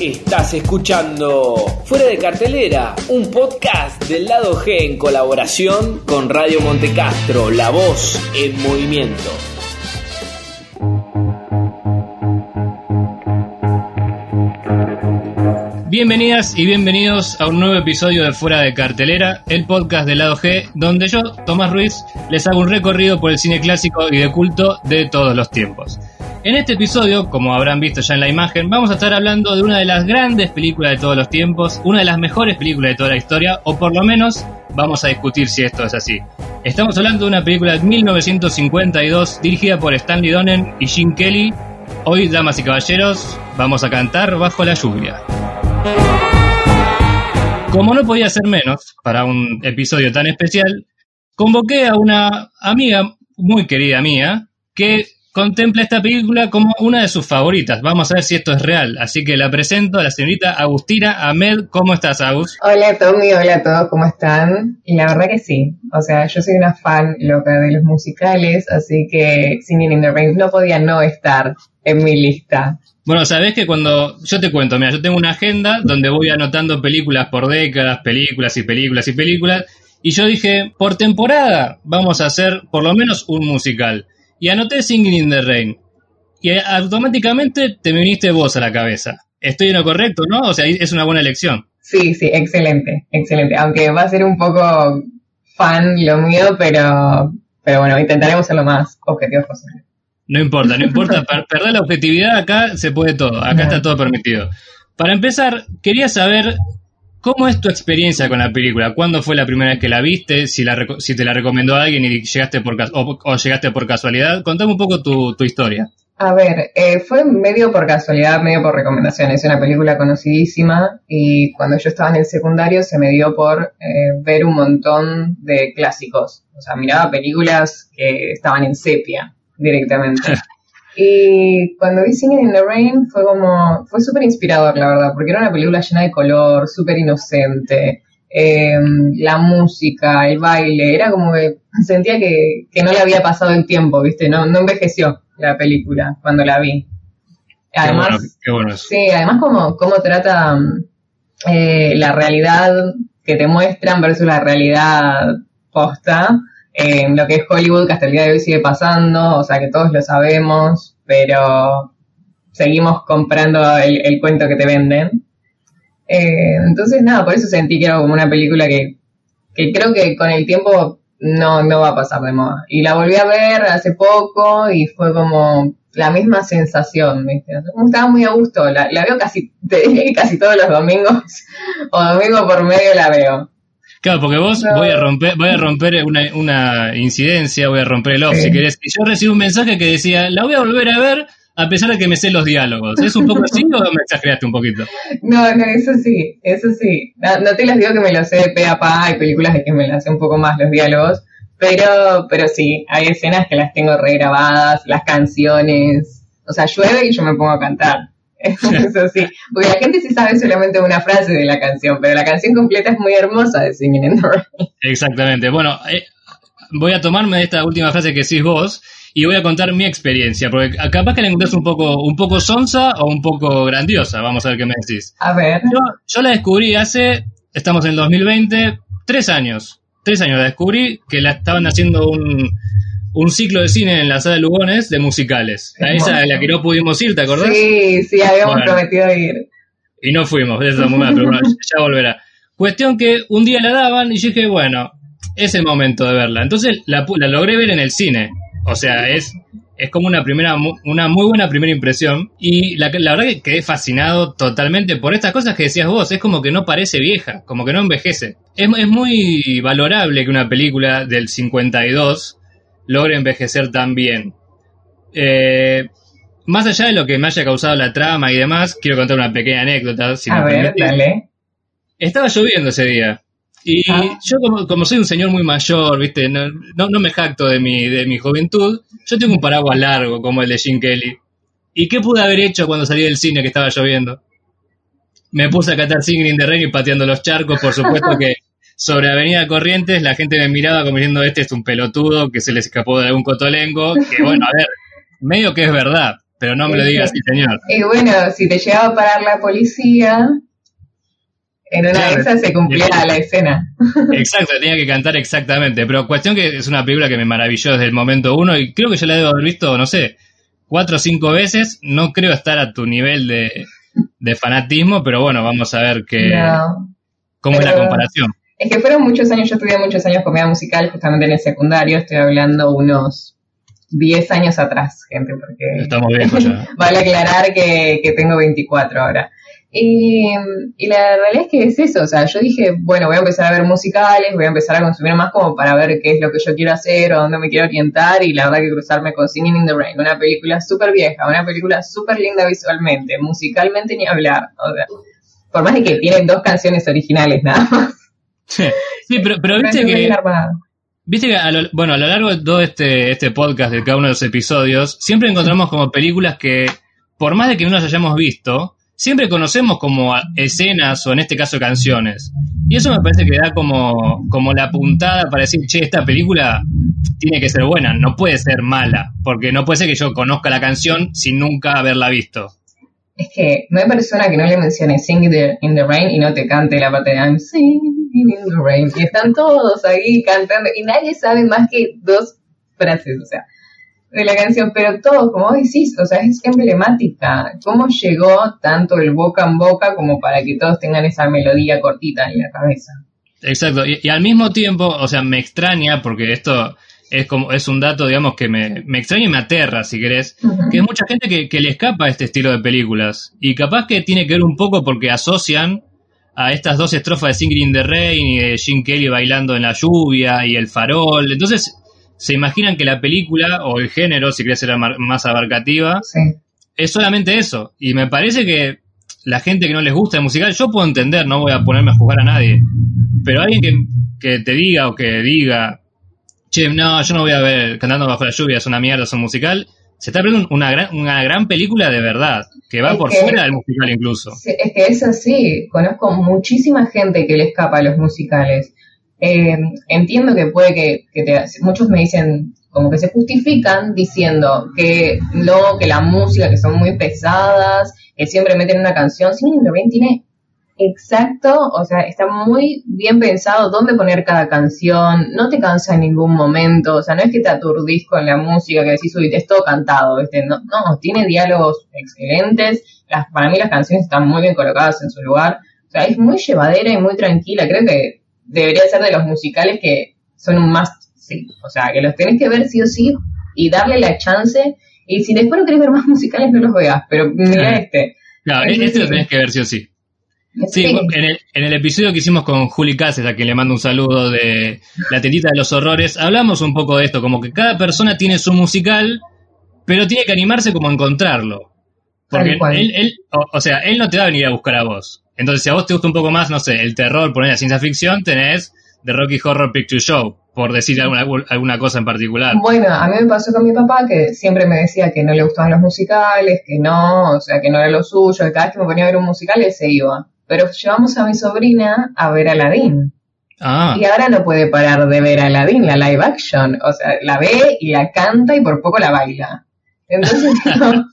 Estás escuchando Fuera de Cartelera, un podcast del lado G en colaboración con Radio Montecastro, la voz en movimiento. Bienvenidas y bienvenidos a un nuevo episodio de Fuera de Cartelera, el podcast del lado G, donde yo, Tomás Ruiz, les hago un recorrido por el cine clásico y de culto de todos los tiempos. En este episodio, como habrán visto ya en la imagen, vamos a estar hablando de una de las grandes películas de todos los tiempos, una de las mejores películas de toda la historia, o por lo menos vamos a discutir si esto es así. Estamos hablando de una película de 1952 dirigida por Stanley Donen y Jim Kelly. Hoy, damas y caballeros, vamos a cantar bajo la lluvia. Como no podía ser menos para un episodio tan especial, convoqué a una amiga muy querida mía que contempla esta película como una de sus favoritas. Vamos a ver si esto es real. Así que la presento a la señorita Agustina Ahmed. ¿Cómo estás, Agus? Hola, Tommy. Hola a todos. ¿Cómo están? Y la verdad que sí. O sea, yo soy una fan loca de los musicales, así que Singing in the Rain no podía no estar en mi lista. Bueno, sabes que cuando yo te cuento, mira, yo tengo una agenda donde voy anotando películas por décadas, películas y películas y películas, y yo dije, por temporada vamos a hacer por lo menos un musical. Y anoté Singing in the Rain. Y automáticamente te viniste vos a la cabeza. Estoy en lo correcto, ¿no? O sea, es una buena elección. Sí, sí, excelente, excelente. Aunque va a ser un poco fan lo mío, pero, pero bueno, intentaremos ser lo más objetivos posible. No importa, no importa. perder la objetividad acá se puede todo. Acá está todo permitido. Para empezar, quería saber cómo es tu experiencia con la película. ¿Cuándo fue la primera vez que la viste? Si, la, si te la recomendó alguien y llegaste por o, llegaste por casualidad. Contame un poco tu, historia. A ver, eh, fue medio por casualidad, medio por recomendación. Es una película conocidísima y cuando yo estaba en el secundario se me dio por eh, ver un montón de clásicos. O sea, miraba películas que estaban en sepia directamente. y cuando vi Singing in the Rain fue como, fue súper inspirador, la verdad, porque era una película llena de color, súper inocente. Em, la música, el baile, era como que sentía que, no le había pasado el tiempo, ¿viste? No, no envejeció la película cuando la vi. Además, sí, además como, como trata eh, la realidad que te muestran versus la realidad posta, en lo que es Hollywood, que hasta el día de hoy sigue pasando, o sea que todos lo sabemos, pero seguimos comprando el, cuento que te venden. Eh, entonces, nada, por eso sentí que era como una película que, que creo que con el tiempo no, no va a pasar de moda. Y la volví a ver hace poco y fue como la misma sensación, ¿viste? Estaba muy a gusto, la, la veo casi, casi todos los domingos, o domingo por medio la veo. Claro, porque vos voy a romper, voy a romper una, incidencia, voy a romper el off si querés. Y yo recibí un mensaje que decía, la voy a volver a ver a pesar de que me sé los diálogos. ¿Es un poco así o me exageraste un poquito? No, no, eso sí, eso sí. No, te las digo que me lo sé de pe a pa, hay películas de que me las sé un poco más los diálogos, pero, pero sí, hay escenas que las tengo regrabadas, las canciones. O sea, llueve y yo me pongo a cantar. Eso sí, porque la gente sí sabe solamente una frase de la canción, pero la canción completa es muy hermosa de Singing in the Rain. Exactamente. Bueno, eh, voy a tomarme esta última frase que decís vos y voy a contar mi experiencia, porque capaz que la encontrás un poco, un poco sonsa o un poco grandiosa. Vamos a ver qué me decís. A ver. Yo, yo la descubrí hace, estamos en el 2020, tres años. Tres años la descubrí que la estaban haciendo un un ciclo de cine en la sala de Lugones de musicales. A esa de la que no pudimos ir, ¿te acordás? Sí, sí, habíamos prometido ir. Y no fuimos, eso muy mal, pero ya volverá. Cuestión que un día la daban y yo dije, bueno, es el momento de verla. Entonces la, la logré ver en el cine. O sea, es, es como una primera, una muy buena primera impresión. Y la, la verdad que quedé fascinado totalmente por estas cosas que decías vos. Es como que no parece vieja, como que no envejece. Es, es muy valorable que una película del 52 logre envejecer tan bien. Eh, más allá de lo que me haya causado la trama y demás, quiero contar una pequeña anécdota. A ver, dale. Estaba lloviendo ese día. Y ah. yo como, soy un señor muy mayor, viste, no, no, me jacto de mi, de mi juventud, yo tengo un paraguas largo como el de Jim Kelly. ¿Y qué pude haber hecho cuando salí del cine que estaba lloviendo? Me puse a catar Singing in the Rain y pateando los charcos, por supuesto que sobre Avenida Corrientes, la gente me miraba como diciendo, este es un pelotudo que se les escapó de algún cotolengo, que bueno, a ver, medio que es verdad. pero no me lo digas, sí, señor. Y bueno, si te llegaba a parar la policía, en una de esas se cumplía la escena. Exacto, tenía que cantar exactamente. Pero cuestión que es una película que me maravilló desde el momento uno y creo que yo la debo haber visto, no sé, cuatro o cinco veces. No creo estar a tu nivel de, fanatismo, pero bueno, vamos a ver qué, cómo es la comparación. Es que fueron muchos años, yo estudié muchos años comedia musical justamente en el secundario, estoy hablando unos 10 años atrás, gente, porque... Estamos viejos ya. vale aclarar que, que tengo 24 ahora. Y, la realidad es que es eso, o sea, yo dije, bueno, voy a empezar a ver musicales, voy a empezar a consumir más como para ver qué es lo que yo quiero hacer o dónde me quiero orientar y la verdad que cruzarme con Singing in the Rain, una película súper vieja, una película súper linda visualmente, musicalmente ni hablar, o sea, por más de que tiene dos canciones originales nada más. Sí, pero, pero viste que... Viste que, a lo, bueno, a lo largo de todo este, este podcast, de cada uno de los episodios, siempre encontramos como películas que, por más de que no las hayamos visto, siempre conocemos como escenas o en este caso canciones. Y eso me parece que da como, como la puntada para decir, che, esta película tiene que ser buena, no puede ser mala, porque no puede ser que yo conozca la canción sin nunca haberla visto. Es que no hay persona que no le mencione Sing in the Rain y no te cante la parte de I'm singing in the rain. Y están todos ahí cantando y nadie sabe más que dos frases. O sea, de la canción, pero todo, como vos decís, o sea, es emblemática. ¿Cómo llegó tanto el boca en boca como para que todos tengan esa melodía cortita en la cabeza? Exacto, y, al mismo tiempo, o sea, me extraña, porque esto es como es un dato, digamos, que me, extraña y me aterra, si querés, que hay mucha gente que, que le escapa a este estilo de películas. Y capaz que tiene que ver un poco porque asocian a estas dos estrofas de Singing in the Rain y de Jim Kelly bailando en la lluvia y el farol. Entonces, se imaginan que la película o el género, si querés ser más abarcativa, es solamente eso. Y me parece que la gente que no les gusta el musical, yo puedo entender, no voy a ponerme a juzgar a nadie, pero alguien que, que te diga o que diga, che, no, yo no voy a ver Cantando bajo la lluvia, es una mierda, es un musical, se está viendo una gran, una gran película de verdad, que va por fuera del musical incluso. Es que es así, conozco muchísima gente que le escapa a los musicales. Eh, entiendo que puede que, muchos me dicen como que se justifican diciendo que no, que la música, que son muy pesadas, que siempre meten una canción. Sí, también tiene exacto, o sea, está muy bien pensado dónde poner cada canción, no te cansa en ningún momento, o sea, no es que te aturdís con la música, que decís, uy, es todo cantado, ¿viste? No, no, tiene diálogos excelentes, las, para mí las canciones están muy bien colocadas en su lugar, o sea, es muy llevadera y muy tranquila, creo que debería ser de los musicales que son un must, sí. O sea, que los tenés que ver sí o sí y darle la chance. Y si después no querés ver más musicales, no los veas. Pero mira este. Claro, este lo tenés que ver sí o sí. Sí, en el, en el, episodio que hicimos con Juli Cáceres, a quien le mando un saludo de La Tendita de los Horrores, hablamos un poco de esto, como que cada persona tiene su musical, pero tiene que animarse como a encontrarlo. Porque él, él o, sea, él no te va a venir a buscar a vos. Entonces, si a vos te gusta un poco más, no sé, el terror, poner la ciencia ficción, tenés The Rocky Horror Picture Show, por decir alguna, alguna cosa en particular. Bueno, a mí me pasó con mi papá que siempre me decía que no le gustaban los musicales, que no, o sea, que no era lo suyo, que cada vez que me ponía a ver un musical, él se iba. Pero llevamos a mi sobrina a ver Aladdin. Ah. Y ahora no puede parar de ver Aladdin, la live action. O sea, la ve y la canta y por poco la baila. Entonces, no,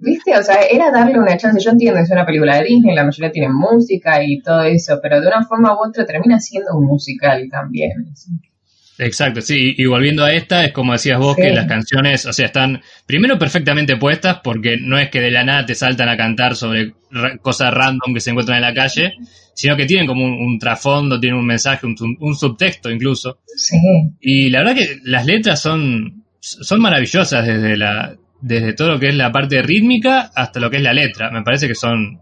¿Viste? O sea, era darle una chance. Yo entiendo que es una película de Disney, la mayoría tiene música y todo eso, pero de una forma u otra termina siendo un musical también. Exacto, sí, y volviendo a esta, es como decías vos, que las canciones, o sea, están primero perfectamente puestas, porque no es que de la nada te saltan a cantar sobre cosas random que se encuentran en la calle, sino que tienen como un, trasfondo, tienen un mensaje, un, subtexto incluso. Sí. Y la verdad que las letras son, son maravillosas desde la, desde todo lo que es la parte rítmica hasta lo que es la letra. Me parece que son,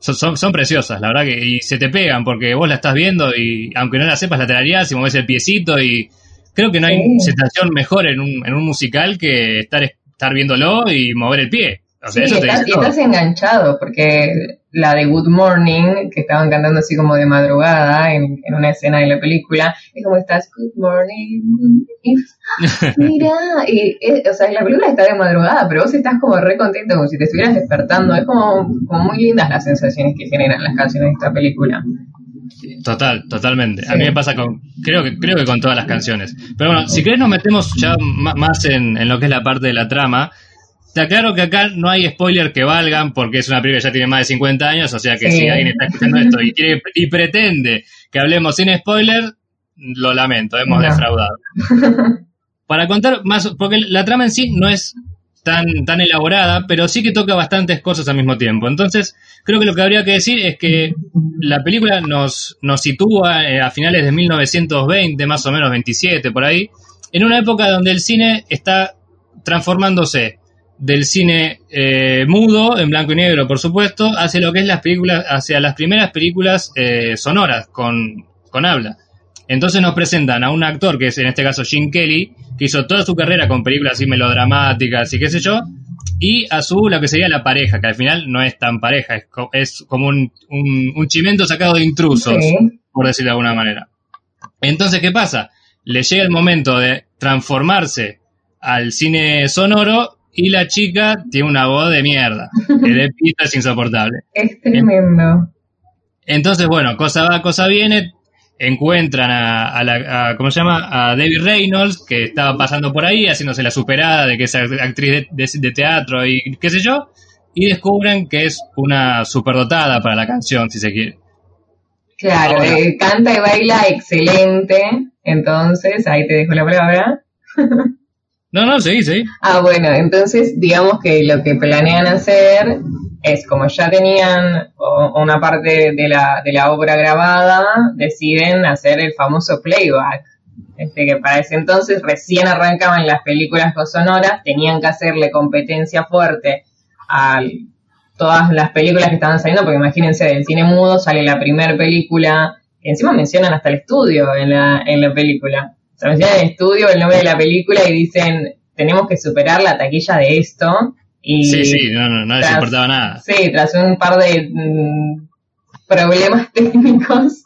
son, son, preciosas, la verdad que y se te pegan porque vos la estás viendo y aunque no la sepas la tararías y mueves el piecito y creo que no hay sensación mejor en un, en un musical que estar, estar viéndolo y mover el pie. O sea, eso te estás enganchado porque la de Good Morning, que estaban cantando así como de madrugada en, una escena de la película, es como estás, Good Morning, mira, y o sea, la película está de madrugada, pero vos estás como re contento, como si te estuvieras despertando, es como, como muy lindas las sensaciones que generan las canciones de esta película. Total, totalmente. A mí me pasa con, creo que, creo que con todas las canciones. Pero bueno, si querés nos metemos ya más en, en lo que es la parte de la trama. Está claro que acá no hay spoiler que valgan porque es una película que ya tiene más de 50 años, o sea que si alguien está escuchando esto y, quiere, y pretende que hablemos sin spoiler, lo lamento, hemos defraudado. Para contar más, porque la trama en sí no es tan, tan elaborada, pero sí que toca bastantes cosas al mismo tiempo. Entonces, creo que lo que habría que decir es que la película nos, nos sitúa eh, a finales de 1920, más o menos 27 por ahí, en una época donde el cine está transformándose del cine eh, mudo, en blanco y negro, por supuesto, hacia lo que es las películas, hacia las primeras películas eh, sonoras con, con habla. Entonces nos presentan a un actor, que es en este caso Jim Kelly, que hizo toda su carrera con películas así melodramáticas y qué sé yo, y a su, lo que sería la pareja, que al final no es tan pareja, es, como un, un, chimento sacado de intrusos, por decirlo de alguna manera. Entonces, ¿qué pasa? Le llega el momento de transformarse al cine sonoro y la chica tiene una voz de mierda, que de pista es insoportable. Es tremendo. Entonces, bueno, cosa va, cosa viene, encuentran a, la, ¿cómo se llama? A David Reynolds, que estaba pasando por ahí, haciéndose la superada de que es actriz de, teatro y qué sé yo, y descubren que es una superdotada para la canción, si se quiere. Claro, eh, canta y baila excelente, entonces ahí te dejo la palabra. no, no, sí, sí. Ah, bueno, entonces digamos que lo que planean hacer es como ya tenían una parte de la, de la obra grabada, deciden hacer el famoso playback. Este, que para ese entonces recién arrancaban las películas sonoras, tenían que hacerle competencia fuerte a todas las películas que estaban saliendo, porque imagínense, del cine mudo sale la primera película, que encima mencionan hasta el estudio en la, en la película. Mencionan el estudio, el nombre de la película y dicen, tenemos que superar la taquilla de esto, sí, sí, no, no, no les importaba nada. Sí, tras un par de mm, problemas técnicos,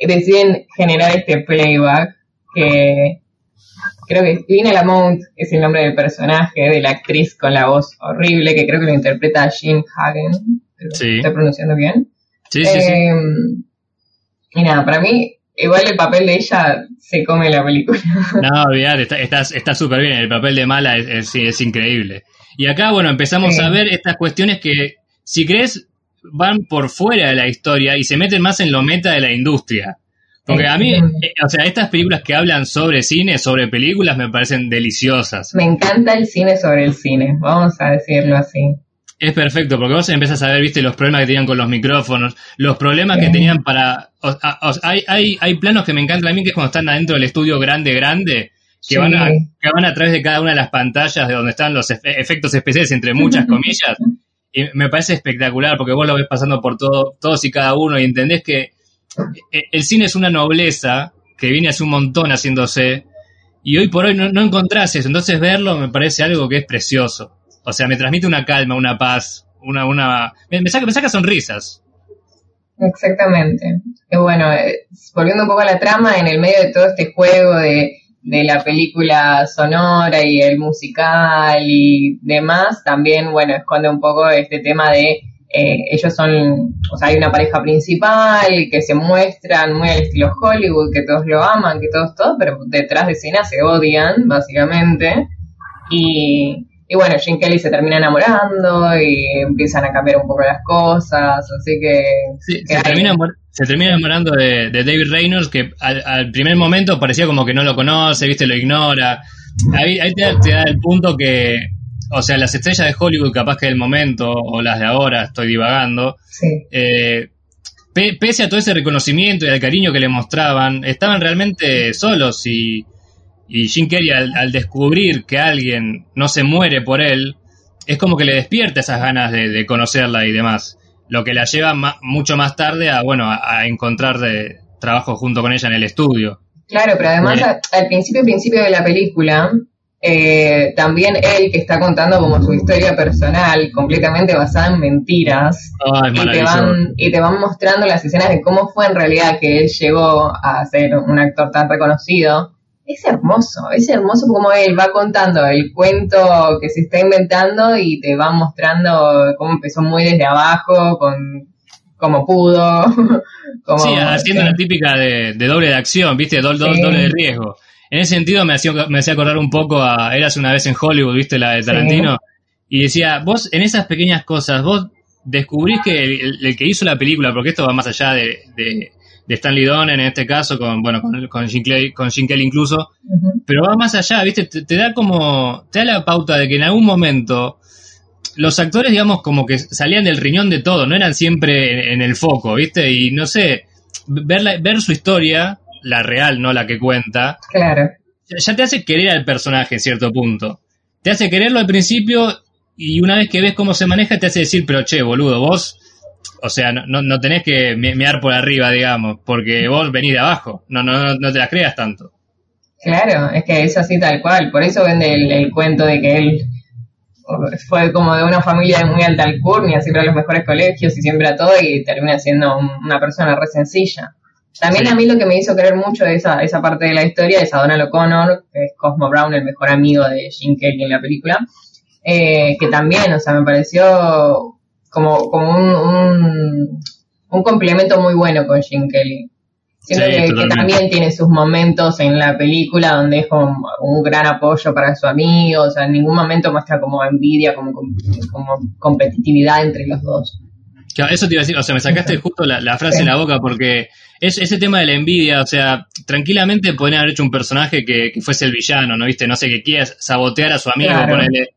deciden generar este playback que creo que Lina Lamont es el nombre del personaje, de la actriz con la voz horrible, que creo que lo interpreta Jean Hagen. Sí. ¿Estoy pronunciando bien? Sí, sí, sí. Em, y nada, para mí, igual el papel de ella se come la película. No, olvidate, está súper bien. El papel de mala es, es increíble. Y acá, bueno, empezamos a ver estas cuestiones que, si crees, van por fuera de la historia y se meten más en lo meta de la industria. Porque a mí, eh, o sea, estas películas que hablan sobre cine, sobre películas, me parecen deliciosas. Me encanta el cine sobre el cine, vamos a decirlo así. Es perfecto, porque vos empezás a ver, viste, los problemas que tenían con los micrófonos, los problemas que tenían para... hay, hay, hay planos que me encantan a mí, que es cuando están adentro del estudio grande, grande, que, van a, que van a través de cada una de las pantallas de donde están los efectos especiales, entre muchas comillas. Y me parece espectacular porque vos lo ves pasando por todo, todos y cada uno y entendés que eh, el cine es una nobleza que viene hace un montón haciéndose y hoy por hoy no, no encontrás eso. Entonces verlo me parece algo que es precioso. O sea, me transmite una calma, una paz, una... una me, saca, me saca sonrisas. Exactamente. Y bueno, eh, volviendo un poco a la trama, en el medio de todo este juego de de la película sonora y el musical y demás, también, bueno, esconde un poco este tema de eh, ellos son, o sea, hay una pareja principal que se muestran muy al estilo Hollywood, que todos lo aman, que todos, todos, pero detrás de escena se odian, básicamente. Y, y bueno, Jim Kelly se termina enamorando y empiezan a cambiar un poco las cosas, así que... Sí, se, termina, se, termina, enamorando de, David Reynolds, que al, primer momento parecía como que no lo conoce, viste, lo ignora. Ahí, ahí te, da el punto que, o sea, las estrellas de Hollywood, capaz que del momento, o las de ahora, estoy divagando, eh, pese a todo ese reconocimiento y al cariño que le mostraban, estaban realmente solos y y Jim Carrey al, descubrir que alguien no se muere por él, es como que le despierta esas ganas de, conocerla y demás. Lo que la lleva mucho más tarde a, bueno, a, encontrar de, trabajo junto con ella en el estudio. Claro, pero además al principio, principio de la película, eh, también él que está contando como su historia personal, completamente basada en mentiras, y, te van, y te van mostrando las escenas de cómo fue en realidad que él llegó a ser un actor tan reconocido es hermoso, es hermoso como él va contando el cuento que se está inventando y te va mostrando cómo empezó muy desde abajo, con cómo pudo. sí, haciendo la típica de, doble de acción, ¿viste? Doble, doble de riesgo. En ese sentido me hacía, me hacía acordar un poco a Eras una vez en Hollywood, ¿viste? La de Tarantino. Y decía, vos en esas pequeñas cosas, vos descubrís que el, que hizo la película, porque esto va más allá de, de, Stanley Donen en este caso, con, bueno, con, con, Kelly incluso, pero va más allá, ¿viste? Te, da como, te da la pauta de que en algún momento los actores, digamos, como que salían del riñón de todo, no eran siempre en, el foco, ¿viste? Y no sé, ver, ver su historia, la real, no la que cuenta, claro. ya te hace querer al personaje en cierto punto. Te hace quererlo al principio y una vez que ves cómo se maneja te hace decir, pero che, boludo, vos, o sea, no, no tenés que mear por arriba, digamos, porque vos venís de abajo, no, no, no te la creas tanto. Claro, es que es así tal cual, por eso vende el, cuento de que él fue como de una familia de muy alta alcurnia, siempre a los mejores colegios y siempre a todo y termina siendo una persona re sencilla. También a mí lo que me hizo querer mucho esa, esa parte de la historia es a Donald O'Connor, que es Cosmo Brown, el mejor amigo de Jim Kelly en la película, eh, que también, o sea, me pareció como, como un, un, complemento muy bueno con Jim Kelly. Siento que, también tiene sus momentos en la película donde es como un gran apoyo para su amigo, o sea, en ningún momento muestra como envidia, como, como competitividad entre los dos. Claro, eso te iba a decir, o sea, me sacaste justo la, frase en la boca porque es, ese tema de la envidia, o sea, tranquilamente podrían haber hecho un personaje que, fuese el villano, ¿no? ¿Viste? No sé, que quiera sabotear a su amigo, ponerle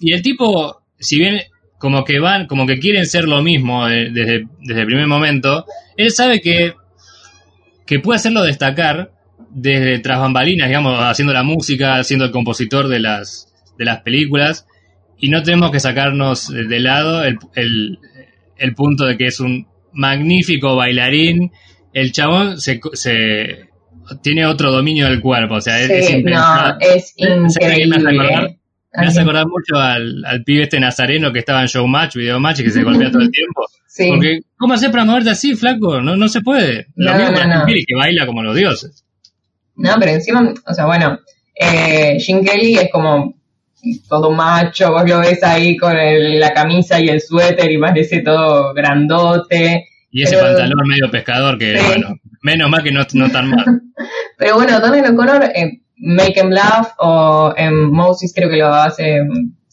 y el tipo, si bien como que van, como que quieren ser lo mismo eh, desde, desde el primer momento, él sabe que, que puede hacerlo destacar desde tras bambalinas, digamos, haciendo la música, siendo el compositor de las, de las películas, y no tenemos que sacarnos de lado el, el, punto de que es un magnífico bailarín. El chabón se, se tiene otro dominio del cuerpo, o sea, es, no, es increíble. Me hace acordar mucho al, al pibe este nazareno que estaba en Showmatch, Videomatch, y que se golpea todo el tiempo. Sí. Porque, ¿cómo hacer para moverte así, flaco? No, no se puede. Lo mismo no, que baila como los dioses. No, pero encima, o sea, bueno, eh, Jim Kelly es como todo macho, vos lo ves ahí con la camisa y el suéter y parece todo grandote. Y ese pantalón medio pescador que, bueno, menos mal que no, no tan mal. pero bueno, Donald O'Connor eh, Make Em Laugh o en Moses creo que lo hace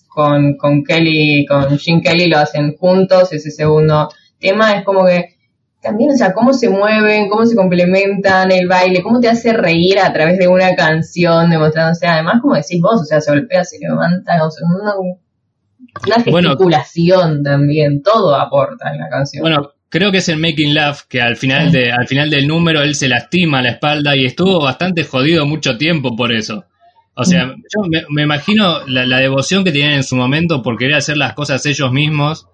con, con Kelly, con Jim Kelly lo hacen juntos, ese segundo tema es como que también, o sea, cómo se mueven, cómo se complementan el baile, cómo te hace reír a través de una canción, demostrándose, además, como decís vos, o sea, se golpea, se levanta, o sea, una, una gesticulación también, todo aporta en la canción. Bueno, Creo que es el Making Love, que al final, de, al final del número él se lastima la espalda y estuvo bastante jodido mucho tiempo por eso. O sea, yo me, imagino la, devoción que tenían en su momento por querer hacer las cosas ellos mismos,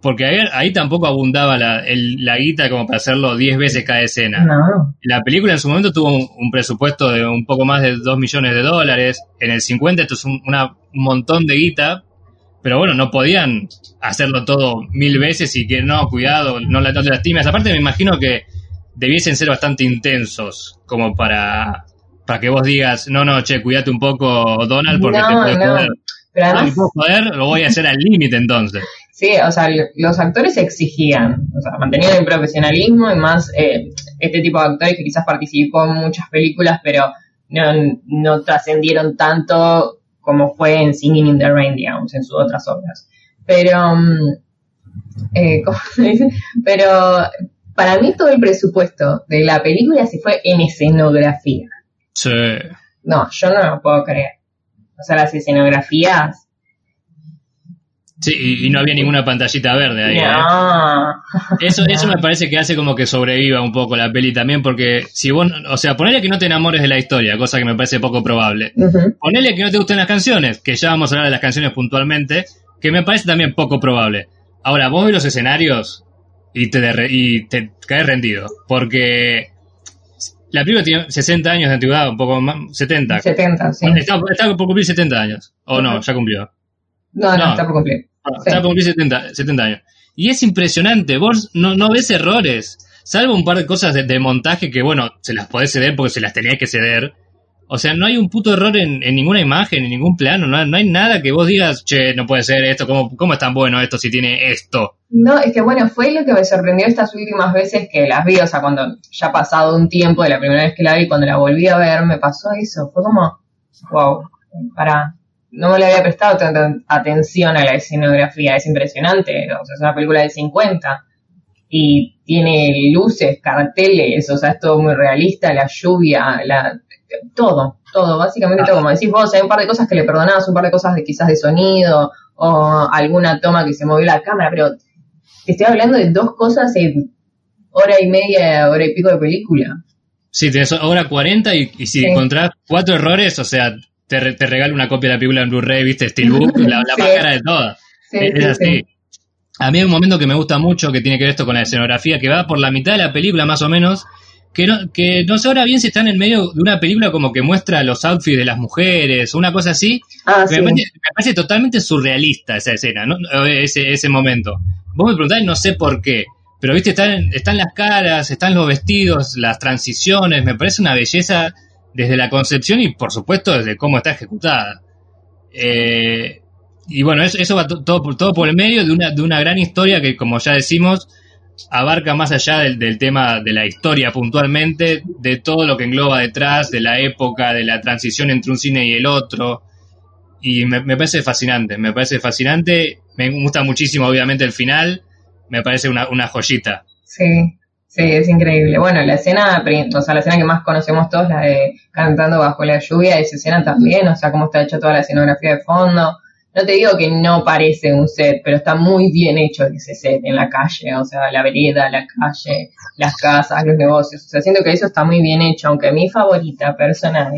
porque ahí, ahí tampoco abundaba la, la, guita como para hacerlo 10 veces cada escena. La película en su momento tuvo un, presupuesto de un poco más de 2 millones de dólares, en el 50 esto es un, un montón de guita, pero bueno, no podían hacerlo todo mil veces y que no, cuidado, no, la, te lastimes. Aparte me imagino que debiesen ser bastante intensos como para, para que vos digas, no, no, che, cuídate un poco, Donald, porque te puedes no. joder. Pero además, lo voy a hacer al límite entonces. Sí, o sea, los actores exigían, o sea, mantenían el profesionalismo y más eh, este tipo de actores que quizás participó en muchas películas, pero no, no trascendieron tanto como fue en Singing in the Rain, digamos, en sus otras obras. Pero, mm, eh, Pero para mí todo el presupuesto de la película se fue en escenografía. Sí. No, yo no lo puedo creer. O sea, las escenografías Sí, y, no había ninguna pantallita verde ahí. ¿eh? Eso, eso me parece que hace como que sobreviva un poco la peli también, porque si vos, o sea, ponele que no te enamores de la historia, cosa que me parece poco probable. Ponele que no te gusten las canciones, que ya vamos a hablar de las canciones puntualmente, que me parece también poco probable. Ahora, vos ves los escenarios y te, y te caes rendido, porque la película tiene 60 años de antigüedad, un poco más, 70. 70, sí. Está, está por cumplir 70 años, o no, ya cumplió. No, no, está por cumplir. Está por cumplir 70, 70 años. Y es impresionante, vos no, no ves errores, salvo un par de cosas de, montaje que, bueno, se las podés ceder porque se las tenías que ceder. O sea, no hay un puto error en, ninguna imagen, en ningún plano, no, no, hay nada que vos digas, che, no puede ser esto, ¿cómo, ¿cómo es tan bueno esto si tiene esto? No, es que bueno, fue lo que me sorprendió estas últimas veces que las vi, o sea, cuando ya ha pasado un tiempo de la primera vez que la vi, cuando la volví a ver, me pasó eso, fue como, wow, para, no le había prestado tanta atención a la escenografía, es impresionante, o sea, es una película de 50 y tiene luces, carteles, o sea, es todo muy realista, la lluvia, la, todo, todo, básicamente todo, como decís vos, hay un par de cosas que le perdonabas, un par de cosas de quizás de sonido o alguna toma que se movió la cámara, pero te estoy hablando de dos cosas en hora y media, hora y pico de película. Sí, tienes hora 40 y, si encontrás cuatro errores, o sea, te, te regalo una copia de la película en Blu-ray, viste, Steelbook, la, la más cara de todas. es, así. A mí hay un momento que me gusta mucho que tiene que ver esto con la escenografía, que va por la mitad de la película más o menos, que no, que no sé ahora bien si están en medio de una película como que muestra los outfits de las mujeres, una cosa así. Ah, me, parece, totalmente surrealista esa escena, ¿no? ese, ese momento. Vos me preguntáis, no sé por qué, pero viste, están, están las caras, están los vestidos, las transiciones, me parece una belleza desde la concepción y por supuesto desde cómo está ejecutada. Eh, y bueno, eso, va todo, todo por el medio de una, de una gran historia que, como ya decimos, abarca más allá del, tema de la historia puntualmente, de todo lo que engloba detrás, de la época, de la transición entre un cine y el otro. Y me, parece fascinante, me parece fascinante. Me gusta muchísimo, obviamente, el final. Me parece una, una joyita. Sí, sí, es increíble. Bueno, la escena, o sea, la escena que más conocemos todos, la de cantando bajo la lluvia, esa escena también, o sea, cómo está hecha toda la escenografía de fondo no te digo que no parece un set, pero está muy bien hecho ese set en la calle, o sea, la vereda, la calle, las casas, los negocios. O sea, siento que eso está muy bien hecho, aunque mi favorita personal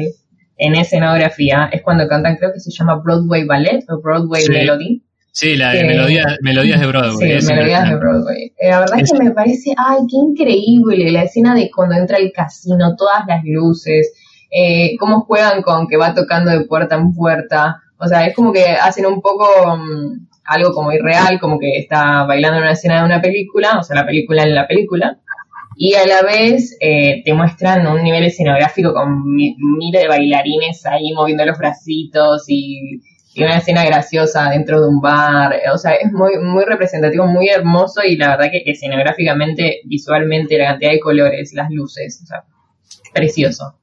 en escenografía es cuando cantan, creo que se llama Broadway Ballet o Broadway Melody. Sí, la de melodías de Broadway. Sí, melodías de Broadway. Eh, la verdad es que me parece, ay, qué increíble la escena de cuando entra el casino, todas las luces, eh, cómo juegan con que va tocando de puerta en puerta. O sea, es como que hacen un poco mm, algo como irreal, como que está bailando en una escena de una película, o sea, la película en la película, y a la vez eh, te muestran un nivel escenográfico con miles de bailarines ahí moviendo los bracitos y, una escena graciosa dentro de un bar. O sea, es muy, muy representativo, muy hermoso y la verdad que escenográficamente, visualmente, la cantidad de colores, las luces, o sea, precioso.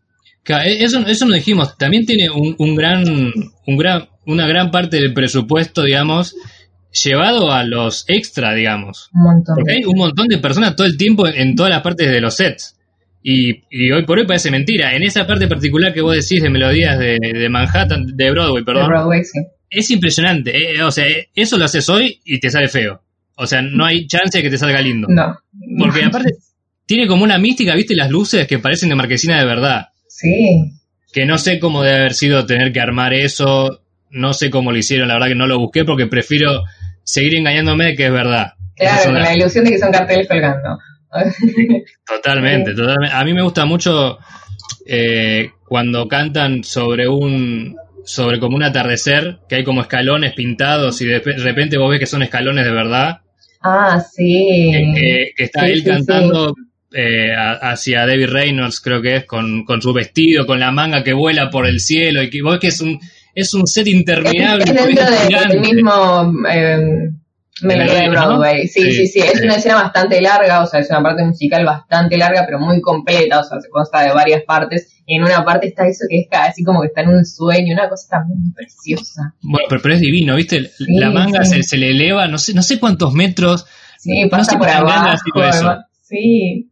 E-, eso, eso no dijimos. También tiene un, un, gran, un gran, una gran parte del presupuesto, digamos, llevado a los extra, digamos. Un montón. Porque hay un montón de personas todo el tiempo en todas las partes de los sets. Y, y, hoy por hoy parece mentira. En esa parte particular que vos decís de melodías de, de Manhattan, de Broadway, perdón. De Broadway, sí. Es impresionante. Eh, o sea, eso lo haces hoy y te sale feo. O sea, no hay chance de que te salga lindo. No. Porque aparte tiene como una mística, ¿viste? Las luces que parecen de marquesina de verdad. Sí. Que no sé cómo debe haber sido tener que armar eso, no sé cómo lo hicieron, la verdad que no lo busqué porque prefiero seguir engañándome de que es verdad. Claro, con la ilusión de que son carteles colgando. Totalmente, totalmente. A mí me gusta mucho eh, cuando cantan sobre un sobre como un atardecer, que hay como escalones pintados y de repente vos ves que son escalones de verdad. Ah, sí. Que, está él cantando eh, hacia David Reynolds, creo que es, con, con, su vestido, con la manga que vuela por el cielo, y que vos que es un, es un set interminable. Es, dentro del mismo melodía de Broadway. Sí, sí, sí, Es una escena bastante larga, o sea, es una parte musical bastante larga, pero muy completa, o sea, se consta de varias partes. Y en una parte está eso que es así como que está en un sueño, una cosa muy preciosa. Bueno, pero, pero es divino, ¿viste? la manga se, se, le eleva, no sé, no sé cuántos metros. Sí, pasa por abajo. Sí,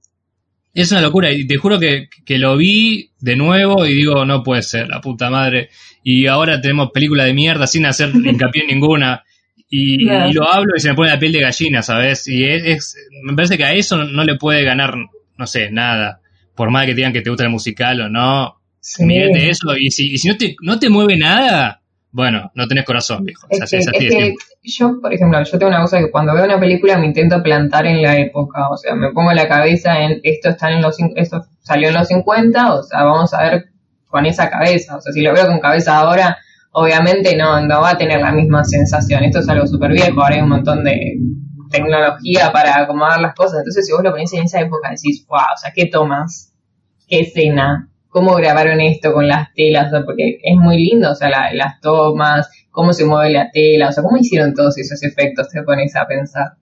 es una locura y te juro que, lo vi de nuevo y digo, no puede ser, la puta madre. Y ahora tenemos película de mierda sin hacer hincapié en ninguna. Y, lo hablo y se me pone la piel de gallina, ¿sabes? Y es, me parece que a eso no, le puede ganar, no sé, nada. Por más que digan que te gusta el musical o no. Sí. eso. Y si, y si no, te, no te mueve nada, bueno, no tenés corazón, viejo. Es, que, yo, por ejemplo, yo tengo una cosa que cuando veo una película me intento plantar en la época, o sea, me pongo la cabeza en esto está en los esto salió en los 50, o sea, vamos a ver con esa cabeza, o sea, si lo veo con cabeza ahora, obviamente no, no va a tener la misma sensación. Esto es algo súper viejo, ahora hay un montón de tecnología para acomodar las cosas, entonces si vos lo ponés en esa época decís, wow, o sea, ¿qué tomas? ¿Qué escena? cómo grabaron esto con las telas, porque es muy lindo, o sea, las tomas, cómo se mueve la tela, o sea, cómo hicieron todos esos efectos, te pones a pensar.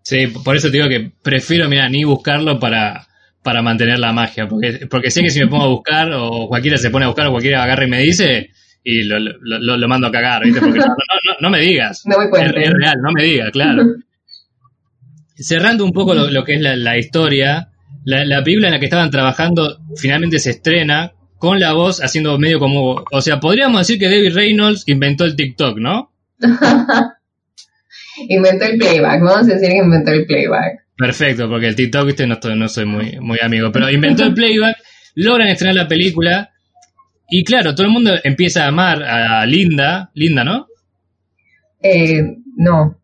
Sí, por eso te digo que prefiero, mira, ni buscarlo para, para mantener la magia, porque, porque sé que si me pongo a buscar, o cualquiera se pone a buscar, o cualquiera agarra y me dice, y lo, lo, lo, mando a cagar, ¿viste? Porque no, no, no, me digas. No me es, es, real, no me digas, claro. Cerrando un poco lo, lo que es la, la historia, la, la, película en la que estaban trabajando finalmente se estrena con la voz haciendo medio como... O sea, podríamos decir que David Reynolds inventó el TikTok, ¿no? inventó el playback, vamos a decir que inventó el playback. Perfecto, porque el TikTok, viste, no, estoy, no soy muy, muy amigo, pero inventó el playback, logran estrenar la película y claro, todo el mundo empieza a amar a Linda, Linda, ¿no? Eh, no.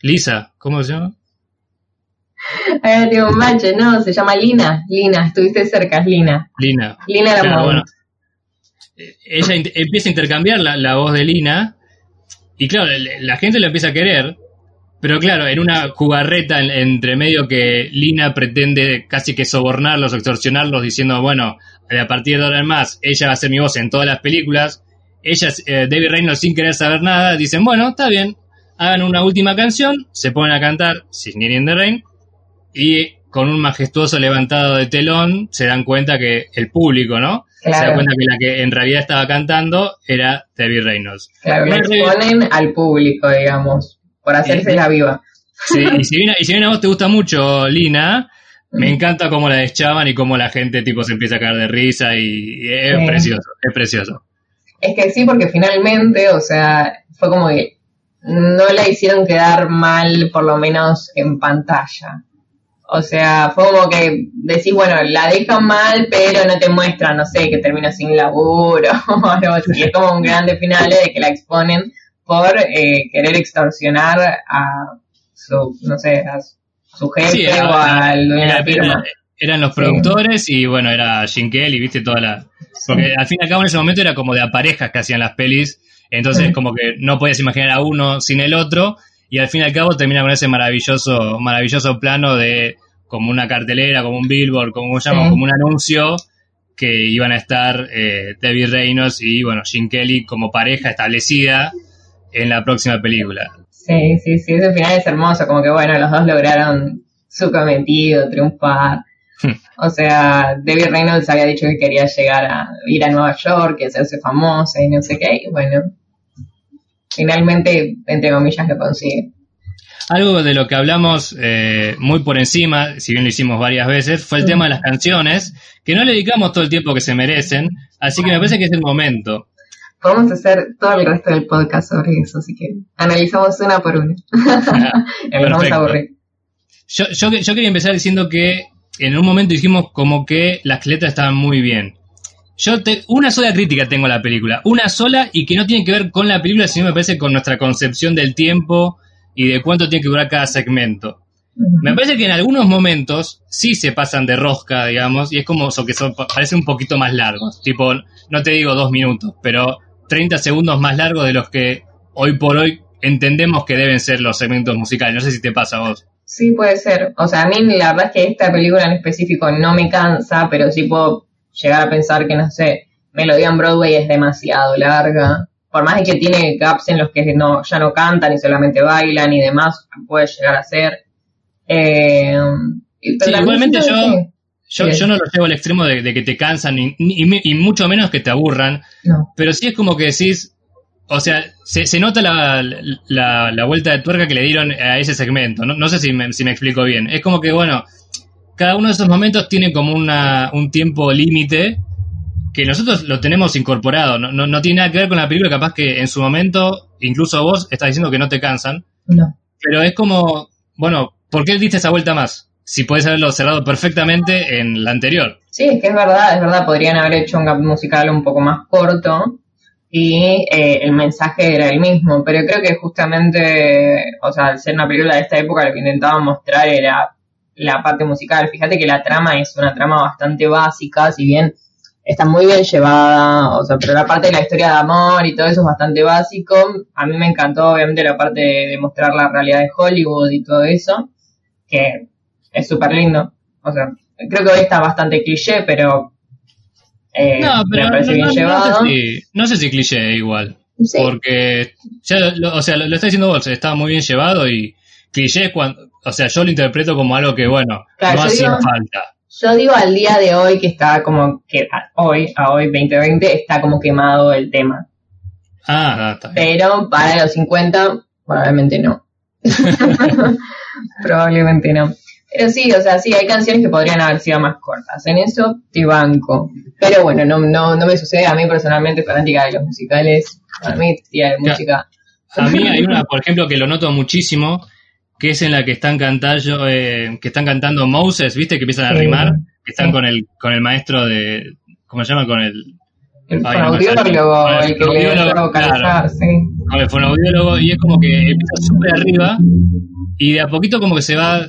Lisa, ¿cómo se llama? Ahora tengo un manche, no, se llama Lina. Lina, estuviste cerca, Lina. Lina. Lina la claro, bueno, Ella empieza a intercambiar la, la, voz de Lina y claro, la gente la empieza a querer, pero claro, en una jugarreta en, entre medio que Lina pretende casi que sobornarlos, extorsionarlos, diciendo, bueno, a partir de ahora en más, ella va a ser mi voz en todas las películas. Ella, eh, David Reynolds, sin querer saber nada, dicen, bueno, está bien, hagan una última canción, se ponen a cantar Singing in the Rain, y con un majestuoso levantado de telón se dan cuenta que el público, ¿no? Claro. Se dan cuenta que la que en realidad estaba cantando era David Reynolds. Claro, al público, digamos, por hacerse Sí. la viva. Sí, y si, bien, y si bien a vos te gusta mucho Lina, me encanta cómo la deschaban y cómo la gente tipo se empieza a caer de risa y, y es Sí. precioso, es precioso. Es que sí, porque finalmente, o sea, fue como que no la hicieron quedar mal, por lo menos en pantalla. O sea, fue como que decís, bueno, la dejan mal, pero no te muestran, no sé, que termina sin laburo o algo así. Es como un grande final de que la exponen por eh, querer extorsionar a su, no sé, a su jefe Sí, o al dueño de la firma. era- eran los productores y bueno, era Jim Kelly, viste toda la... Porque al fin y al cabo en ese momento era como de a parejas que hacían las pelis, entonces como que no podías imaginar a uno sin el otro y al fin y al cabo termina con ese maravilloso, maravilloso plano de como una cartelera, como un billboard, como, como un anuncio que iban a estar eh, David Reynolds y bueno, Jim Kelly como pareja establecida en la próxima película. Sí, sí, sí, ese final es hermoso, como que bueno, los dos lograron su cometido, triunfar. O sea, David Reynolds había dicho que quería llegar a ir a Nueva York y hacerse famosa y no sé qué, y bueno, finalmente, entre comillas, lo consigue. Algo de lo que hablamos eh, muy por encima, si bien lo hicimos varias veces, fue el Sí. tema de las canciones, que no le dedicamos todo el tiempo que se merecen, así que me parece que es el momento. Podemos hacer todo el resto del podcast sobre eso, así que analizamos una por una. Vamos a aburrir. Yo, yo, yo quería empezar diciendo que en un momento dijimos como que las letras estaban muy bien. Yo te, una sola crítica tengo a la película, una sola y que no tiene que ver con la película, sino me parece con nuestra concepción del tiempo y de cuánto tiene que durar cada segmento. Me parece que en algunos momentos sí se pasan de rosca, digamos, y es como eso que son, parece un poquito más largos. Tipo, no te digo dos minutos, pero 30 segundos más largos de los que hoy por hoy entendemos que deben ser los segmentos musicales. No sé si te pasa a vos. Sí, puede ser. O sea, a mí la verdad es que esta película en específico no me cansa, pero sí puedo llegar a pensar que, no sé, Melodía en Broadway es demasiado larga. Por más de que tiene gaps en los que no, ya no cantan y solamente bailan y demás, puede llegar a ser. Eh, pero Sí, igualmente yo- que- Yo, yo no lo llevo al extremo de, de que te cansan y, y- y mucho menos que te aburran, No. pero sí es como que decís, o sea, se, se nota la, la- la vuelta de tuerca que le dieron a ese segmento. No, no sé si me, si me explico bien. Es como que, bueno, cada uno de esos momentos tiene como una, un tiempo límite que nosotros lo tenemos incorporado. No, no, no tiene nada que ver con la película, capaz que en su momento, incluso vos estás diciendo que no te cansan, No. pero es como, bueno, ¿por qué diste esa vuelta más? Si puedes haberlo cerrado perfectamente en la anterior. Sí, es que es verdad, es verdad, podrían haber hecho un gap musical un poco más corto y eh, el mensaje era el mismo, pero creo que justamente, o sea, al ser una película de esta época, lo que intentaba mostrar era la parte musical. Fíjate que la trama es una trama bastante básica, si bien está muy bien llevada, o sea, pero la parte de la historia de amor y todo eso es bastante básico. A mí me encantó, obviamente, la parte de, mostrar la realidad de Hollywood y todo eso, que es súper lindo. O sea, creo que hoy está bastante cliché, pero eh, No, pero me parece no, bien no- no llevado. sé si, no sé si cliché igual. Sí. Porque, ya lo- o sea, lo, lo está diciendo vos, está muy bien llevado y cliché es cuando, o sea, yo lo interpreto como algo que, bueno, Claro, no hacía falta. Yo digo al día de hoy que está como que a- hoy, a hoy 2020, está como quemado el tema. Ah, está bien. Pero para los 50, probablemente no. probablemente no. Pero sí, o sea, sí, hay canciones que podrían haber sido más cortas. En eso te banco. Pero bueno, no, no, no me sucede. A mí personalmente, fanática de los musicales, a mí, tía de música. A mí hay una, por ejemplo, que lo noto muchísimo, que es en la que están cantando, eh, que están cantando Moses, ¿viste? Que empiezan a Sí. rimar, que están Sí. con el, con el maestro de, ¿cómo se llama? Con el, El Ay, no fonoaudiólogo, Con el que le da vocalizar, claro. sí. con el fonoaudiólogo y es como que empieza súper arriba y de a poquito como que se va,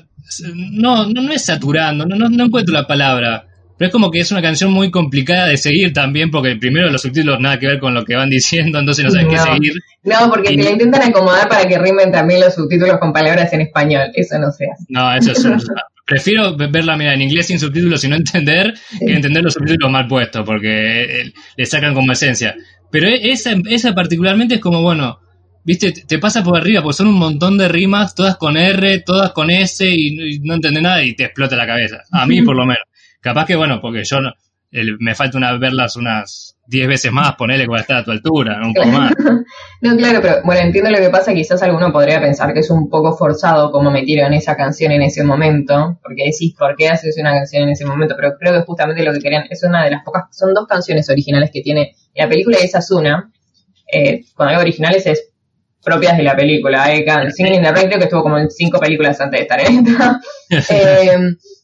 no, no, no es saturando, no, no, no encuentro la palabra, pero es como que es una canción muy complicada de seguir también porque primero los subtítulos nada que ver con lo que van diciendo, entonces no sabes qué seguir. No, porque Y- te la intentan acomodar para que rimen también los subtítulos con palabras en español. Eso no se hace. No, eso es... Prefiero verla mira, en inglés sin subtítulos y no entender que entender los subtítulos mal puestos, porque eh, le sacan como esencia. Pero e- esa, esa particularmente es como, bueno, viste, te pasa por arriba, porque son un montón de rimas, todas con R, todas con S, y, y no entendés nada y te explota la cabeza. A mí, por lo menos. Capaz que, bueno, porque yo no- el- me falta una verlas unas 10 veces más, ponele que va a estar a tu altura, un poco más. No, claro, pero bueno, entiendo lo que pasa. Quizás alguno podría pensar que es un poco forzado como metieron esa canción en ese momento, porque decís, ¿por qué haces una canción en ese momento? Pero creo que justamente lo que querían es una de las pocas, son dos canciones originales que tiene la película y esa es una. Eh, cuando digo originales es propias de la película. Hay can- Singing in the Rain creo que estuvo como en cinco películas antes de estar en esta. Eh,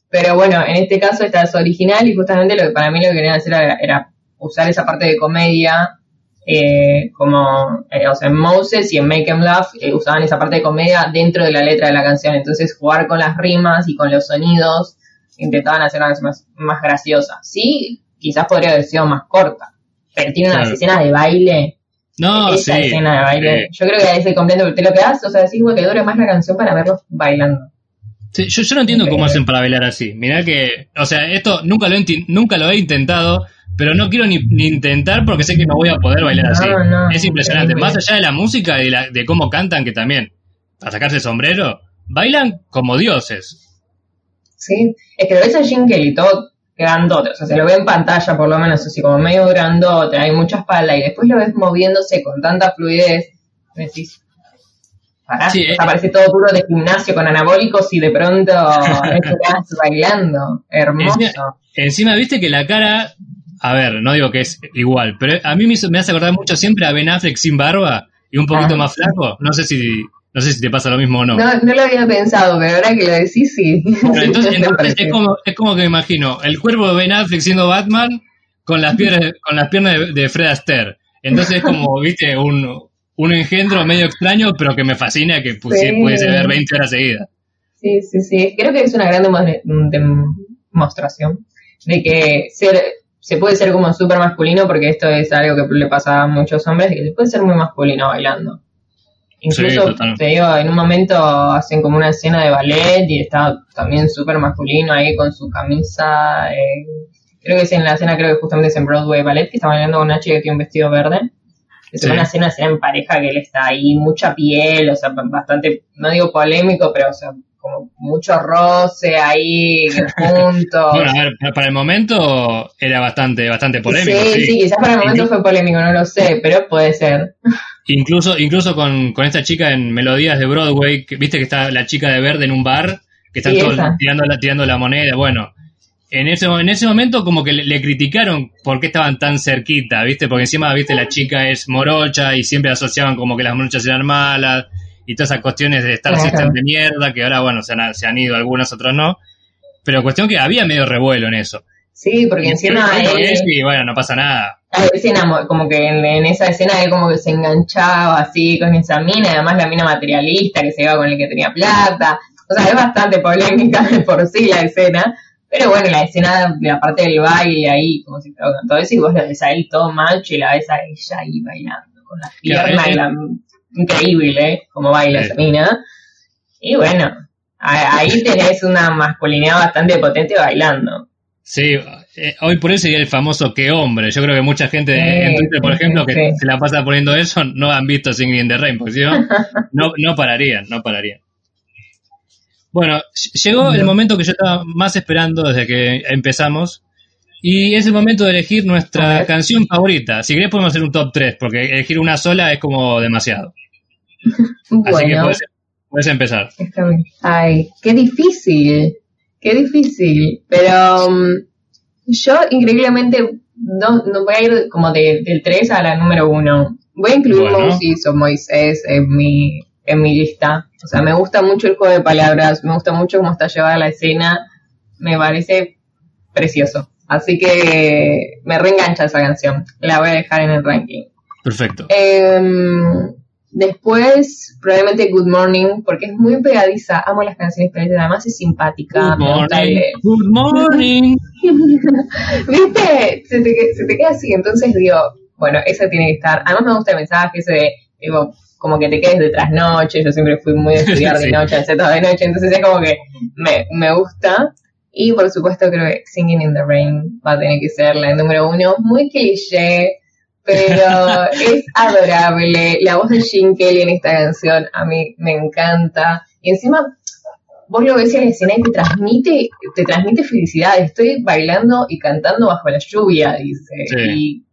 pero bueno, en este caso esta es original y justamente lo que para mí lo que querían hacer era, era usar esa parte de comedia eh, como, eh, o sea, en Moses y en Make 'em Laugh eh, usaban esa parte de comedia dentro de la letra de la canción, entonces jugar con las rimas y con los sonidos intentaban hacerla más, más graciosa. Sí, quizás podría haber sido más corta, pero tiene unas Claro. escenas de baile No, esa sí. escena de baile. Yo creo que es el completo. Te lo quedas, o sea, decís, que dure más la canción para verlos bailando. Sí, yo, yo no entiendo cómo hacen para bailar así. Mirá que, o sea, esto nunca lo he, nunca lo he intentado, pero no quiero ni, ni intentar porque sé que no voy a poder bailar No, así. no, es impresionante. Más allá de la música y de, la- de cómo cantan, que también, para sacarse el sombrero, bailan como dioses. Sí, es que lo ves a Jim Kelly todo grandote, o sea, se lo ve en pantalla por lo menos así como medio grandote, hay mucha espalda y después lo ves moviéndose con tanta fluidez, decís, pará, Sí, o sea, eh. parece todo duro de gimnasio con anabólicos y de pronto estás bailando, hermoso. Encima, encima, viste que la cara, a ver, no digo que es igual, pero a mí me, hizo- me hace acordar mucho siempre a Ben Affleck sin barba y un poquito Ah. más flaco. No sé si, no sé si te pasa lo mismo o no. No, no lo había pensado, pero ahora que lo decís, sí. Bueno, entonces, es, como, es como que me imagino el cuerpo de Ben Affleck siendo Batman con las piernas, con las piernas de, de Fred Astaire. Entonces es como, viste, un, un engendro medio extraño, pero que me fascina que pusi- Sí. pudiese ver 20 horas seguidas. Sí, sí, sí. Creo que es una gran demo- demostración de que ser, se puede ser como súper masculino, porque esto es algo que le pasa a muchos hombres, que se puede ser muy masculino bailando. Sí, Incluso, totalmente. te digo, en un momento hacen como una escena de ballet y está también súper masculino ahí con su camisa. eh, creo que es en la escena, creo que justamente es en Broadway Ballet, que está bailando con una chica que tiene un vestido verde. Es Sí. una escena, escena en pareja que él está ahí, mucha piel, o sea, bastante, no digo polémico, pero o sea, como mucho roce ahí, juntos. Bueno, a ver, para- el momento era bastante, bastante polémico. sí, sí. sí, quizás para el momento fue polémico, no lo sé, pero puede ser. Incluso, incluso con, con esta chica en Melodías de Broadway, que, viste que está la chica de verde en un bar, que están Sí, todos esa. tirando la, tirando la moneda. Bueno, en ese, en ese momento como que le, le criticaron por qué estaban tan cerquita, viste, porque encima, viste, la chica es morocha y siempre asociaban como que las morochas eran malas y todas esas cuestiones de Star Claro. System de mierda, que ahora, bueno, se han, se han ido algunos, otros no. Pero cuestión que había medio revuelo en eso. Sí, porque encima él, y bueno, no pasa nada. se como que en, en esa escena él como que se enganchaba así con esa mina, además la mina materialista que se iba con el que tenía plata. O sea, es bastante polémica de por sí la escena. Pero bueno, la escena de la parte del baile ahí, como si estaba con todo eso, y vos lo ves a él todo macho y la ves a ella ahí bailando con las piernas, y la- increíble, ¿eh? Como baila Sí. esa mina. Y bueno, ahí tenés una masculinidad bastante potente bailando. Sí, eh, hoy por hoy sería el famoso que hombre. Yo creo que mucha gente Sí, en Twitter, por sí, ejemplo, que se la pasa poniendo eso, no han visto Singing in the Rain, porque si no, no, no pararían, no pararían. Bueno, ll- llegó el momento que yo estaba más esperando desde que empezamos, Y es el momento de elegir nuestra canción favorita. Si querés podemos hacer un top 3, porque elegir una sola es como demasiado. Así que Bueno, puedes, puedes empezar. Ay, qué difícil, qué difícil. Pero um, yo increíblemente no, no voy a ir como de- del 3 a la número 1. Voy a incluir Bueno. Moses o Moisés en mi, en mi lista. O sea, me gusta mucho el juego de palabras, me gusta mucho cómo está llevada la escena, me parece precioso. Así que me reengancha esa canción. La voy a dejar en el ranking. Perfecto. Em, después, probablemente Good Morning, porque es muy pegadiza. Amo las canciones pegadizas, además es simpática. Good morning. Good morning. ¿Viste? Se te, que- se te queda así. Entonces digo, bueno, esa tiene que estar. Además me gusta el mensaje ese de, digo, como que te quedes de trasnoche. Yo siempre fui muy de estudiar de Sí. noche, hacer todo de noche. Entonces es como que me, me gusta. Y por supuesto creo que Singing in the Rain va a tener que ser la número uno. Muy cliché, pero es adorable. La voz de Gene Kelly en esta canción a mí me encanta. Y encima, vos lo ves en la escena y te transmite, te transmite felicidad. Estoy bailando y cantando bajo la lluvia, dice. Sí. Y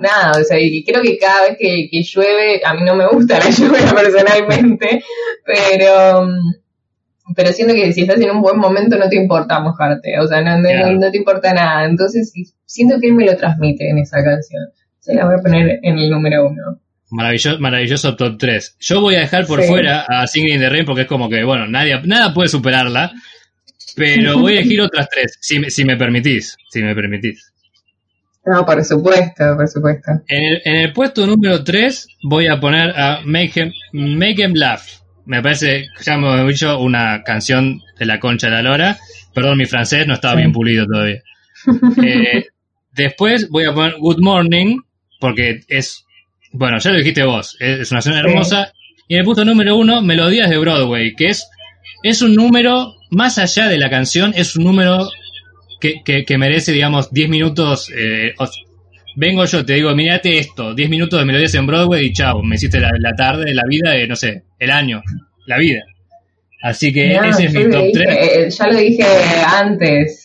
nada, o sea, y creo que cada vez que, que llueve, a mí no me gusta la lluvia personalmente, pero pero siento que si estás en un buen momento no te importa mojarte, o sea, no, no, no- te importa nada. Entonces, siento que él me lo transmite en esa canción. Se la voy a poner en el número uno. Maravilloso, maravilloso top 3. Yo voy a dejar por Sí. fuera a Singing in the Rain porque es como que, bueno, nadie, nada puede superarla. Pero voy a elegir otras tres, si, me- si me permitís. Si me permitís. No, por supuesto, por supuesto. En el, en el puesto número 3 voy a poner a Make Him, Make Him Laugh. Me parece, ya hemos dicho, una canción de la concha de la lora. Perdón, mi francés no estaba Sí. bien pulido todavía. Eh, después voy a poner Good Morning, porque es, bueno, ya lo dijiste vos, es, es una Sí. hermosa. Y en el punto número uno, Melodías de Broadway, que es, es un número, más allá de la canción, es un número que, que, que merece, digamos, 10 minutos. eh, vengo yo, te digo, mirate esto, 10 minutos de melodías en Broadway y chao, me hiciste la, la tarde, la vida, de, no sé, el año, la vida. Así que No, ese es mi top dije, 3. eh, ya lo dije antes.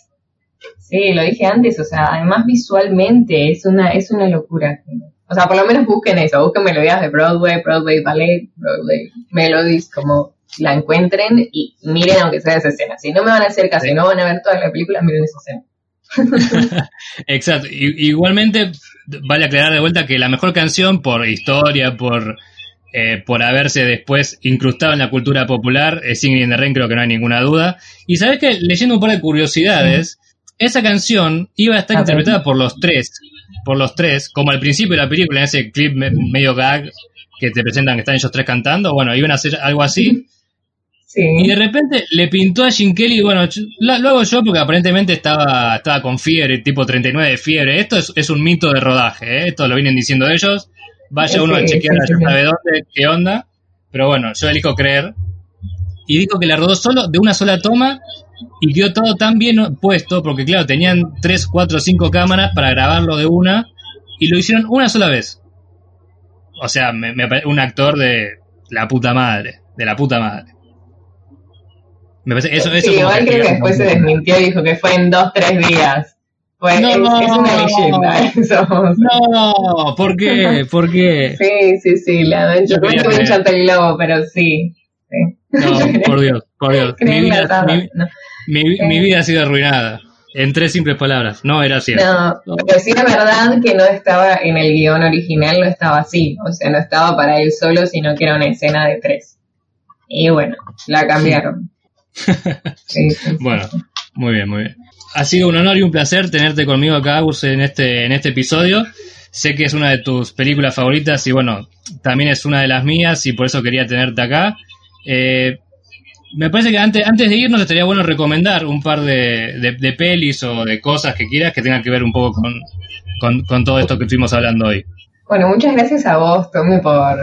Sí, lo dije antes, o sea, además visualmente es una, es una locura. O sea, por lo menos busquen eso, busquen melodías de Broadway, Broadway Ballet, Broadway Melodies, como la encuentren y miren aunque sea esa escena. Si no me van a hacer caso Sí. no van a ver toda la película, miren esa escena. Exacto. Igualmente, vale aclarar de vuelta que la mejor canción, por historia, por, eh, por haberse después incrustado en la cultura popular, es Singing in the Rain, creo que no hay ninguna duda. Y sabes que, leyendo un par de curiosidades, esa canción iba a estar A ver. interpretada por los tres, por los tres, como al principio de la película, en ese clip me- medio gag que te presentan que están ellos tres cantando, bueno, iban a hacer algo así. Y de repente le pintó a Jim Kelly, bueno, ch- lo, hago yo porque aparentemente estaba, estaba con fiebre, tipo 39 de fiebre. Esto es, es un mito de rodaje, ¿eh? esto lo vienen diciendo ellos. Vaya uno a chequear sí, a sabe dónde, qué onda. Pero bueno, yo elijo creer. Y dijo que la rodó solo de una sola toma y quedó todo tan bien puesto, porque claro, tenían 3, 4, 5 cámaras para grabarlo de una y lo hicieron una sola vez. O sea, me, me un actor de la puta madre, de la puta madre. Me parece, eso, eso sí, como igual que- creo que después se desmintió y dijo que fue en dos, tres días. Fue, No. es, es una leyenda eso. No, ¿por qué? ¿Por qué? Sí, sí, sí, la yo creo que me creer. encanta el globo, pero sí. sí. No, por Dios, por Dios. Mi vida, mi, no. Mi- mi vida ha sido arruinada. En tres simples palabras. No era cierto. No, pero sí es verdad que no estaba en el guion original, no estaba así. O sea, no estaba para él solo, sino que era una escena de tres. Y bueno, la cambiaron. Sí. Bueno, muy bien, muy bien. Ha sido un honor y un placer tenerte conmigo acá, Agus, en este, en este episodio. Sé que es una de tus películas favoritas y bueno, también es una de las mías y por eso quería tenerte acá. Eh, me parece que antes, antes de irnos estaría bueno recomendar un par de, de- pelis o de cosas que quieras que tengan que ver un poco con, con, con todo esto que estuvimos hablando hoy. Bueno, muchas gracias a vos, Tommy, por,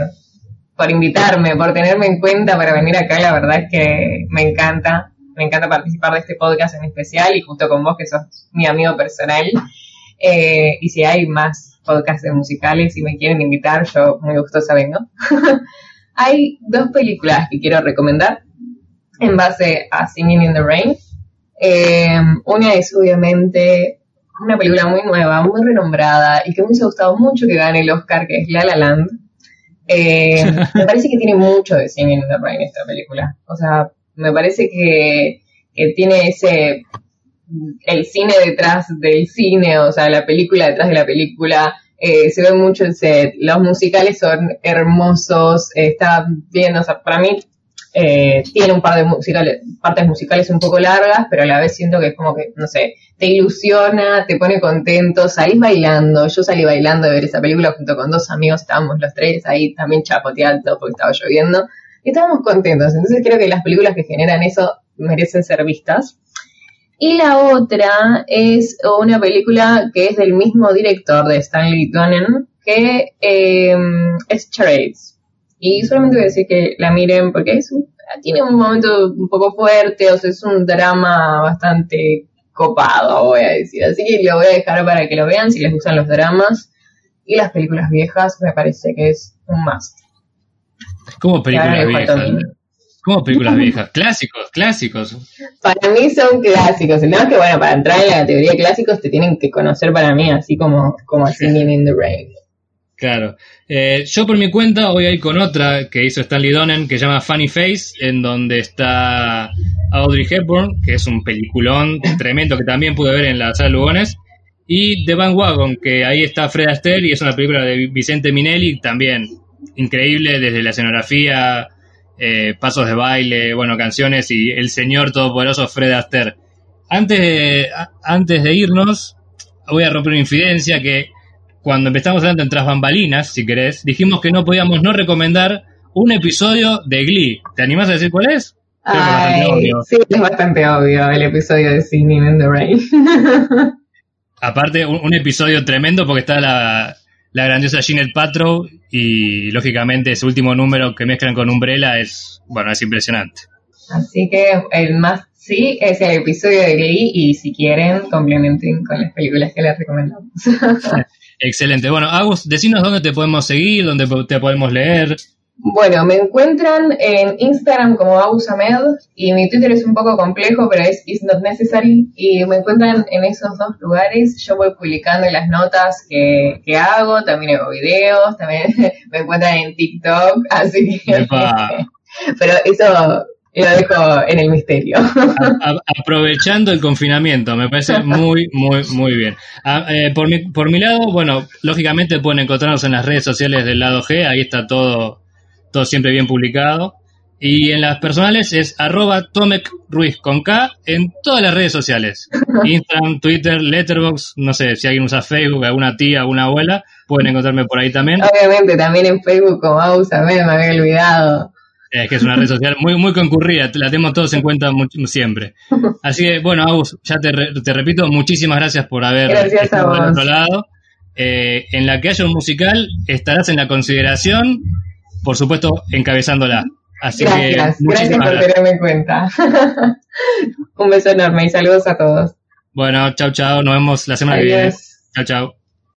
por invitarme, por tenerme en cuenta para venir acá. La verdad es que me encanta, me encanta participar de este podcast en especial y justo con vos, que sos mi amigo personal. Eh, y si hay más podcasts de musicales y me quieren invitar, yo muy gustosa vengo. hay dos películas que quiero recomendar en base a Singing in the Rain. Eh, una es obviamente una película muy nueva, muy renombrada y que me hubiese gustado mucho que gane el Oscar, que es La La Land. Eh, me parece que tiene mucho de Singing in the Rain esta película. O sea, me parece que, que tiene ese el cine detrás del cine, o sea, la película detrás de la película, eh, se ve mucho el set, los musicales son hermosos, está bien, o sea, para mí eh, tiene un par de partes musicales un poco largas, pero a la vez siento que es como que, no sé, te ilusiona, te pone contento, salís bailando, yo salí bailando de ver esa película junto con dos amigos, estábamos los tres ahí también chapoteando porque estaba lloviendo, y estábamos contentos, entonces creo que las películas que generan eso merecen ser vistas. Y la otra es una película que es del mismo director de Stanley Donen, que eh, es Charades. Y solamente voy a decir que la miren porque es tiene un momento un poco fuerte, o sea, es un drama bastante copado, voy a decir. Así que lo voy a dejar para que lo vean si les gustan los dramas. Y las películas viejas me parece que es un must. ¿Cómo películas viejas? ¿Cómo películas viejas? Clásicos, clásicos. Para mí son clásicos. El tema es que, bueno, para entrar en la categoría de clásicos te tienen que conocer para mí, así como, como Singing in the Rain. Claro. Eh, yo por mi cuenta voy a ir con otra que hizo Stanley Donen que se llama Funny Face, en donde está Audrey Hepburn, que es un peliculón tremendo que también pude ver en la sala Lugones, y The Van Wagon, que ahí está Fred Astaire y es una película de Vicente Minelli, también increíble desde la escenografía, eh, pasos de baile, bueno, canciones y el señor todopoderoso Fred Astaire. Antes de, antes de irnos, voy a romper una infidencia que cuando empezamos hablando en Tras Bambalinas, si querés, dijimos que no podíamos no recomendar un episodio de Glee. ¿Te animás a decir cuál es? sí, es bastante obvio el episodio de Singing in the Rain. Aparte, un, episodio tremendo porque está la, la grandiosa Jeanette Patrow y lógicamente ese último número que mezclan con Umbrella es, bueno, es impresionante. Así que el más sí es el episodio de Glee y si quieren complementen con las películas que les recomendamos. Excelente. Bueno, Agus, decinos dónde te podemos seguir, dónde te podemos leer. Bueno, me encuentran en Instagram como Abusamed y mi Twitter es un poco complejo, pero es It's Not Necessary y me encuentran en esos dos lugares. Yo voy publicando las notas que, que hago, también hago videos, también me encuentran en TikTok, así que... pero eso lo dejo en el misterio. aprovechando el confinamiento, me parece muy, muy, muy bien. Eh, por, mi, por mi lado, bueno, lógicamente pueden encontrarnos en las redes sociales del lado G, ahí está todo, todo siempre bien publicado. Y en las personales es arroba Tomek Ruiz con K en todas las redes sociales. Instagram, Twitter, Letterboxd, no sé si alguien usa Facebook, alguna tía, alguna abuela, pueden encontrarme por ahí también. Obviamente también en Facebook como Ausamed, me había olvidado. Es que es una red social muy, muy concurrida, la tenemos todos en cuenta siempre. Así que, bueno, Agus, ya te, te repito, muchísimas gracias por haber estado al otro lado. Eh, en la que haya un musical, estarás en la consideración, por supuesto, encabezándola. Así gracias, que, gracias por tenerme en cuenta. un beso enorme y saludos a todos. Bueno, chao, chao, nos vemos la semana que viene. Chao, chao.